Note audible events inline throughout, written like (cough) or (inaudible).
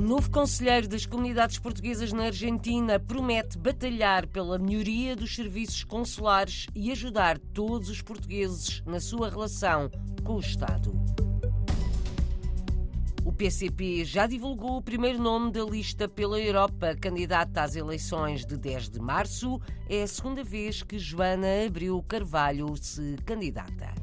novo conselheiro das comunidades portuguesas na Argentina promete batalhar pela melhoria dos serviços consulares e ajudar todos os portugueses na sua relação com o Estado. O PCP já divulgou o primeiro nome da lista pela Europa, candidata às eleições de 10 de março. É a segunda vez que Joana Abreu Carvalho se candidata.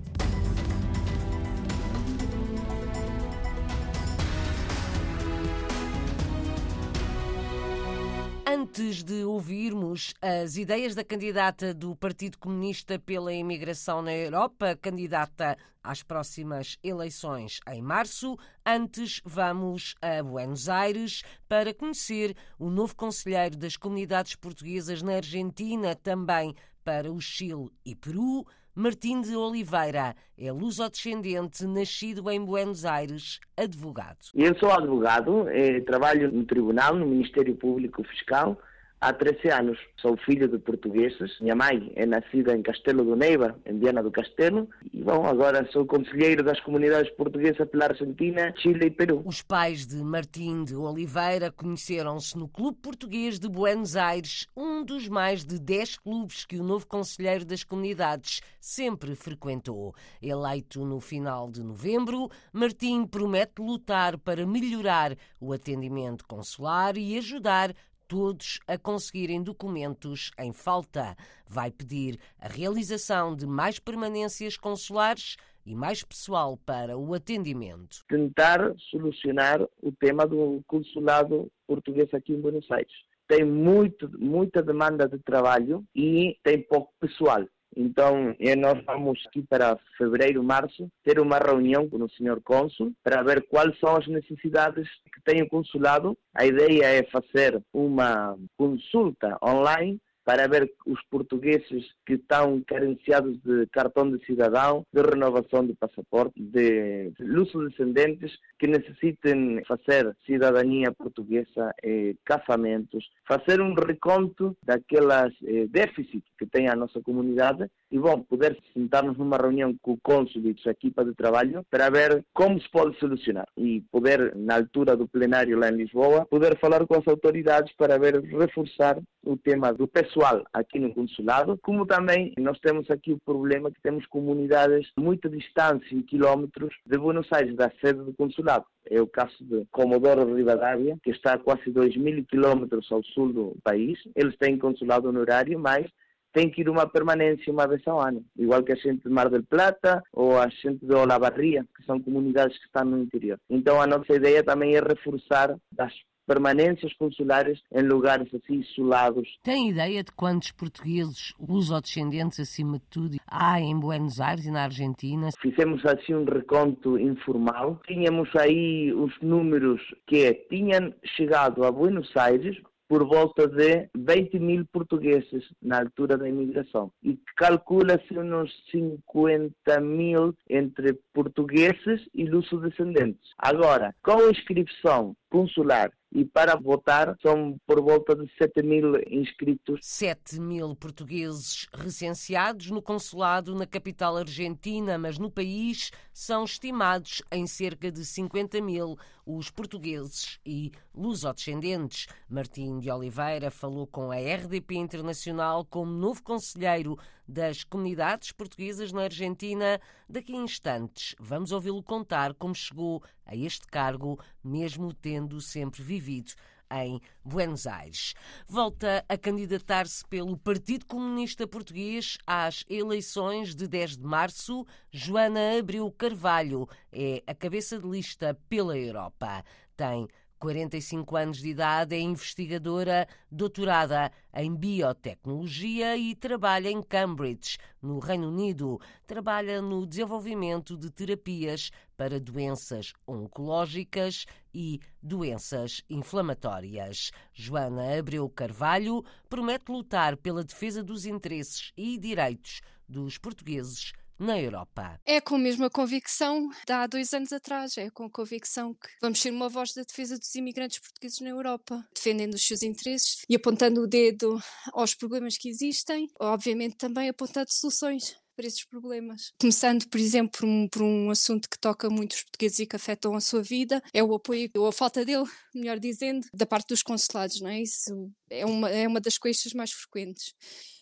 Antes de ouvirmos as ideias da candidata do Partido Comunista pela Imigração na Europa, candidata às próximas eleições em março, antes vamos a Buenos Aires para conhecer o novo conselheiro das comunidades portuguesas na Argentina, também para o Chile e Peru. Martim de Oliveira é lusodescendente, nascido em Buenos Aires, advogado. Eu sou advogado, eh, trabalho no Tribunal, no Ministério Público Fiscal, há 13 anos. Sou filho de portugueses. Minha mãe é nascida em Castelo do Neiva, em Viana do Castelo. E, bom, agora sou conselheiro das comunidades portuguesas pela Argentina, Chile e Peru. Os pais de Martim de Oliveira conheceram-se no Clube Português de Buenos Aires, um dos mais de 10 clubes que o novo conselheiro das comunidades sempre frequentou. Eleito no final de novembro, Martim promete lutar para melhorar o atendimento consular e ajudar todos a conseguirem documentos em falta. Vai pedir a realização de mais permanências consulares e mais pessoal para o atendimento. Tentar solucionar o tema do consulado português aqui em Buenos Aires. Tem muito, muita demanda de trabalho e tem pouco pessoal. Então, eh, nós vamos aqui para fevereiro, março, ter uma reunião com o senhor cônsul para ver quais são as necessidades que tem o consulado. A ideia é fazer uma consulta online para ver os portugueses que estão carenciados de cartão de cidadão, de renovação de passaporte, de luso-descendentes que necessitem fazer cidadania portuguesa, eh, casamentos, fazer um reconto daquelas eh, déficits que tem a nossa comunidade e, bom, poder sentarmos numa reunião com o cônsul e sua equipa de trabalho para ver como se pode solucionar e poder, na altura do plenário lá em Lisboa, poder falar com as autoridades para ver reforçar o tema do pessoal aqui no consulado, como também nós temos aqui o problema que temos comunidades muito distantes, em quilómetros, de Buenos Aires, da sede do consulado. É o caso de Comodoro Rivadavia, que está a quase 2 mil quilómetros ao sul do país. Eles têm consulado honorário, mas tem que ir uma permanência uma vez ao ano, igual que a gente de Mar del Plata ou a gente de Olavarria, que são comunidades que estão no interior. Então a nossa ideia também é reforçar as permanências consulares em lugares assim isolados. Tem ideia de quantos portugueses, lusodescendentes acima de tudo, há em Buenos Aires e na Argentina? Fizemos assim um reconto informal. Tínhamos aí os números que tinham chegado a Buenos Aires por volta de 20 mil portugueses na altura da imigração e calcula-se uns 50 mil entre portugueses e luso-descendentes. Agora, com a inscrição consular e para votar são por volta de 7 mil inscritos. 7 mil portugueses recenseados no consulado na capital argentina, mas no país são estimados em cerca de 50 mil os portugueses e lusodescendentes. Martim de Oliveira falou com a RDP Internacional como novo conselheiro das comunidades portuguesas na Argentina. Daqui a instantes vamos ouvi-lo contar como chegou a este cargo, mesmo tendo sempre vivido em Buenos Aires. Volta a candidatar-se pelo Partido Comunista Português às eleições de 10 de março. Joana Abreu Carvalho é a cabeça de lista pela Europa. Tem 45 anos de idade, é investigadora doutorada em biotecnologia e trabalha em Cambridge, no Reino Unido. Trabalha no desenvolvimento de terapias para doenças oncológicas e doenças inflamatórias. Joana Abreu Carvalho promete lutar pela defesa dos interesses e direitos dos portugueses na Europa. É com a mesma convicção de há dois anos atrás, é com a convicção que vamos ser uma voz da defesa dos imigrantes portugueses na Europa, defendendo os seus interesses e apontando o dedo aos problemas que existem, obviamente também apontando soluções para esses problemas. Começando, por exemplo, por um, por um assunto que toca muito os portugueses e que afetam a sua vida, é o apoio, ou a falta dele, melhor dizendo, da parte dos consulados, não é? Isso é uma, é uma das queixas mais frequentes.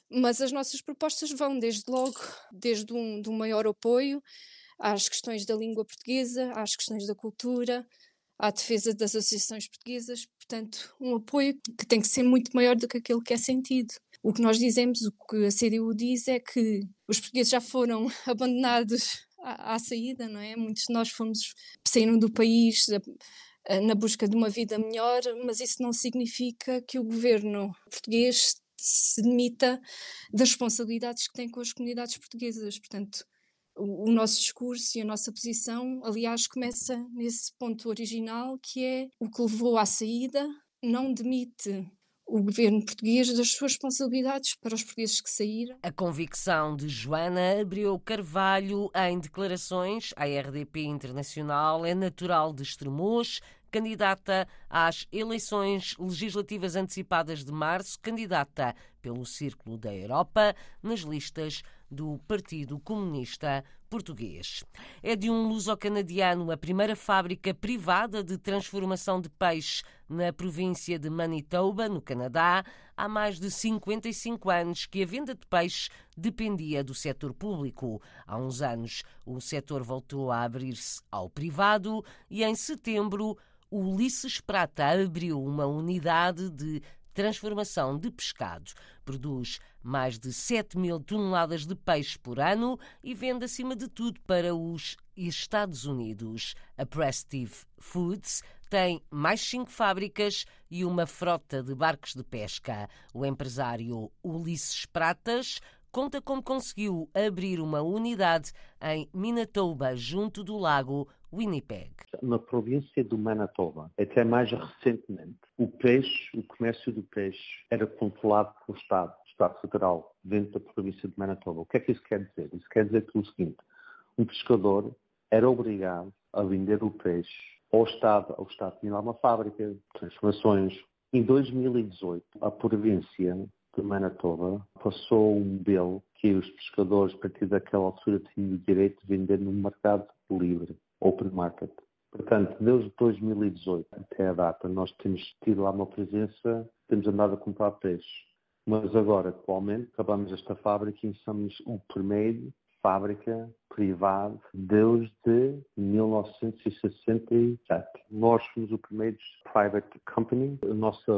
Mas as nossas propostas vão desde logo, desde um, de um maior apoio às questões da língua portuguesa, às questões da cultura, à defesa das associações portuguesas, portanto, um apoio que tem que ser muito maior do que aquilo que é sentido. O que nós dizemos, o que a CDU diz é que os portugueses já foram (laughs) abandonados à, à saída, não é? Muitos de nós fomos saíram do país na busca de uma vida melhor, mas isso não significa que o governo português se demita das responsabilidades que tem com as comunidades portuguesas. Portanto, o, o, nosso discurso e a nossa posição, aliás, começa nesse ponto original que é o que levou à saída, não demite o governo português das suas responsabilidades para os portugueses que saíram. A convicção de Joana abriu Carvalho em declarações à RDP Internacional é natural de Estremoz, candidata às eleições legislativas antecipadas de março, candidata pelo Círculo da Europa nas listas do Partido Comunista Português. É de um luso-canadiano a primeira fábrica privada de transformação de peixe na província de Manitoba, no Canadá, há mais de 55 anos que a venda de peixe dependia do setor público. Há uns anos o setor voltou a abrir-se ao privado e em setembro Ulisses Prata abriu uma unidade de transformação de pescado. Produz mais de 7 mil toneladas de peixe por ano e vende, acima de tudo, para os Estados Unidos. A Prestive Foods tem mais cinco fábricas e uma frota de barcos de pesca. O empresário Ulisses Pratas conta como conseguiu abrir uma unidade em Manitoba, junto do lago Winnipeg. Na província do Manitoba, até mais recentemente, o peixe, o comércio do peixe era controlado pelo Estado, Estado Federal, dentro da província de Manitoba. O que é que isso quer dizer? Isso quer dizer que o seguinte, um pescador era obrigado a vender o peixe ao Estado, ao Estado tinha lá uma fábrica transformações. Em 2018, a província de Manitoba passou um bill que os pescadores, a partir daquela altura, tinham o direito de vender no mercado livre open market. Portanto, desde 2018 até a data, nós temos tido lá uma presença, temos andado a comprar peixe. Mas agora, atualmente, acabamos esta fábrica e somos o primeiro fábrica privada desde 1967. Nós fomos o primeiro private company. A nossa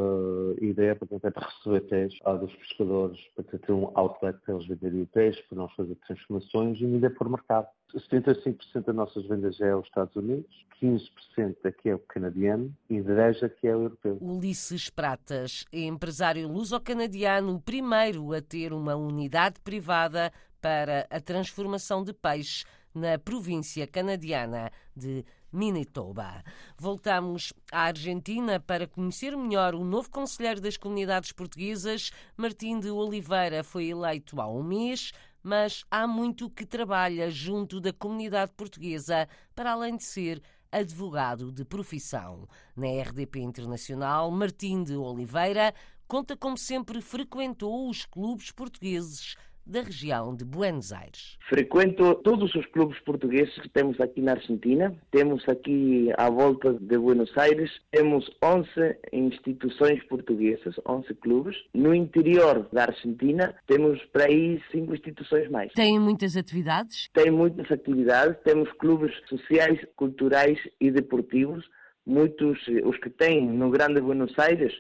ideia portanto, é receber peixe dos pescadores para ter um outlet para eles venderem o peixe, para nós fazer transformações e vender por mercado. 75% das nossas vendas é aos Estados Unidos, 15% aqui é o canadiano e 10% aqui é o europeu. Ulisses Pratas é empresário luso-canadiano, o primeiro a ter uma unidade privada para a transformação de peixe na província canadiana de Manitoba. Voltamos à Argentina para conhecer melhor o novo conselheiro das comunidades portuguesas. Martim de Oliveira foi eleito há um mês, mas há muito que trabalha junto da comunidade portuguesa, para além de ser advogado de profissão. Na RDP Internacional, Martim de Oliveira conta como sempre frequentou os clubes portugueses da região de Buenos Aires. Frequento todos os clubes portugueses que temos aqui na Argentina. Temos aqui à volta de Buenos Aires, temos 11 instituições portuguesas, 11 clubes. No interior da Argentina, temos para aí cinco instituições mais. Tem muitas atividades? Tem muitas atividades. Temos clubes sociais, culturais e deportivos. Muitos, os que têm no Grande Buenos Aires,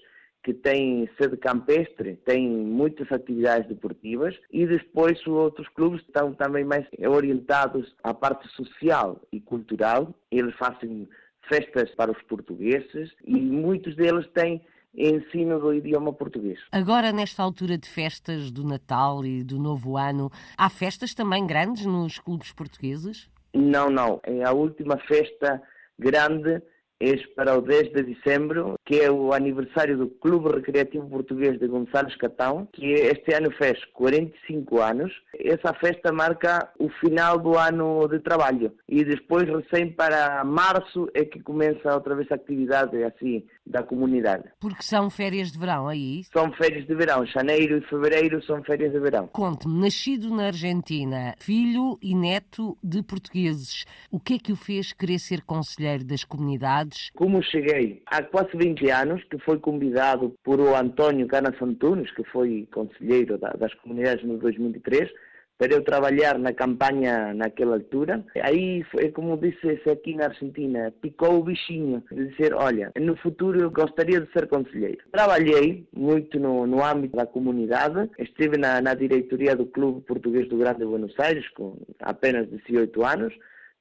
que tem sede campestre, tem muitas atividades deportivas e depois os outros clubes estão também mais orientados à parte social e cultural. Eles fazem festas para os portugueses e muitos deles têm ensino do idioma português. Agora, nesta altura de festas do Natal e do Novo Ano, há festas também grandes nos clubes portugueses? Não, não. É a última festa grande é para o 10 de dezembro, que é o aniversário do Clube Recreativo Português de Gonçalves Catão, que este ano fez 45 anos. Essa festa marca o final do ano de trabalho e depois, recém para março, é que começa outra vez a atividade assim da comunidade. Porque são férias de verão aí? São férias de verão. Janeiro e fevereiro são férias de verão. Conte-me, nascido na Argentina, filho e neto de portugueses, o que é que o fez querer ser conselheiro das comunidades? Como cheguei há quase 20 anos, que foi convidado por o António Canas Antunes, que foi conselheiro das comunidades no 2003, para eu trabalhar na campanha naquela altura. Aí, foi, como disse aqui na Argentina, picou o bichinho de dizer, olha, no futuro eu gostaria de ser conselheiro. Trabalhei muito no, no âmbito da comunidade, estive na, na diretoria do Clube Português do Grande Buenos Aires com apenas 18 anos,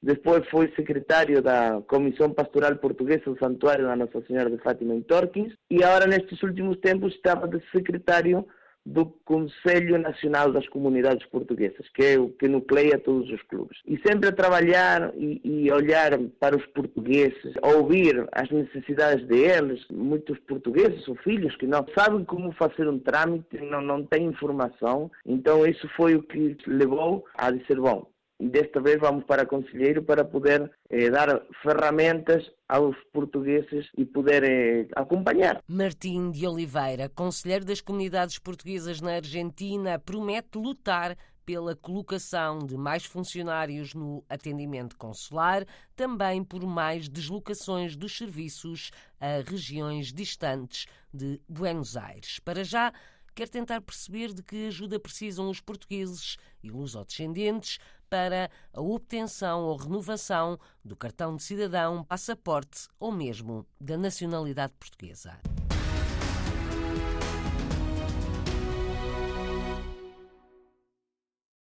depois fui secretário da Comissão Pastoral Portuguesa do Santuário da Nossa Senhora de Fátima em Torquins e agora nestes últimos tempos estava de secretário do Conselho Nacional das Comunidades Portuguesas, que é o que nucleia todos os clubes. E sempre a trabalhar e, olhar para os portugueses, ouvir as necessidades deles, muitos portugueses ou filhos que não sabem como fazer um trâmite, não, não têm informação, então isso foi o que levou a dizer, bom, desta vez vamos para Conselheiro para poder eh, dar ferramentas aos portugueses e poder eh, acompanhar. Martim de Oliveira, Conselheiro das Comunidades Portuguesas na Argentina, promete lutar pela colocação de mais funcionários no atendimento consular, também por mais deslocações dos serviços a regiões distantes de Buenos Aires. Para já, quer tentar perceber de que ajuda precisam os portugueses e lusodescendentes para a obtenção ou renovação do cartão de cidadão, passaporte ou mesmo da nacionalidade portuguesa.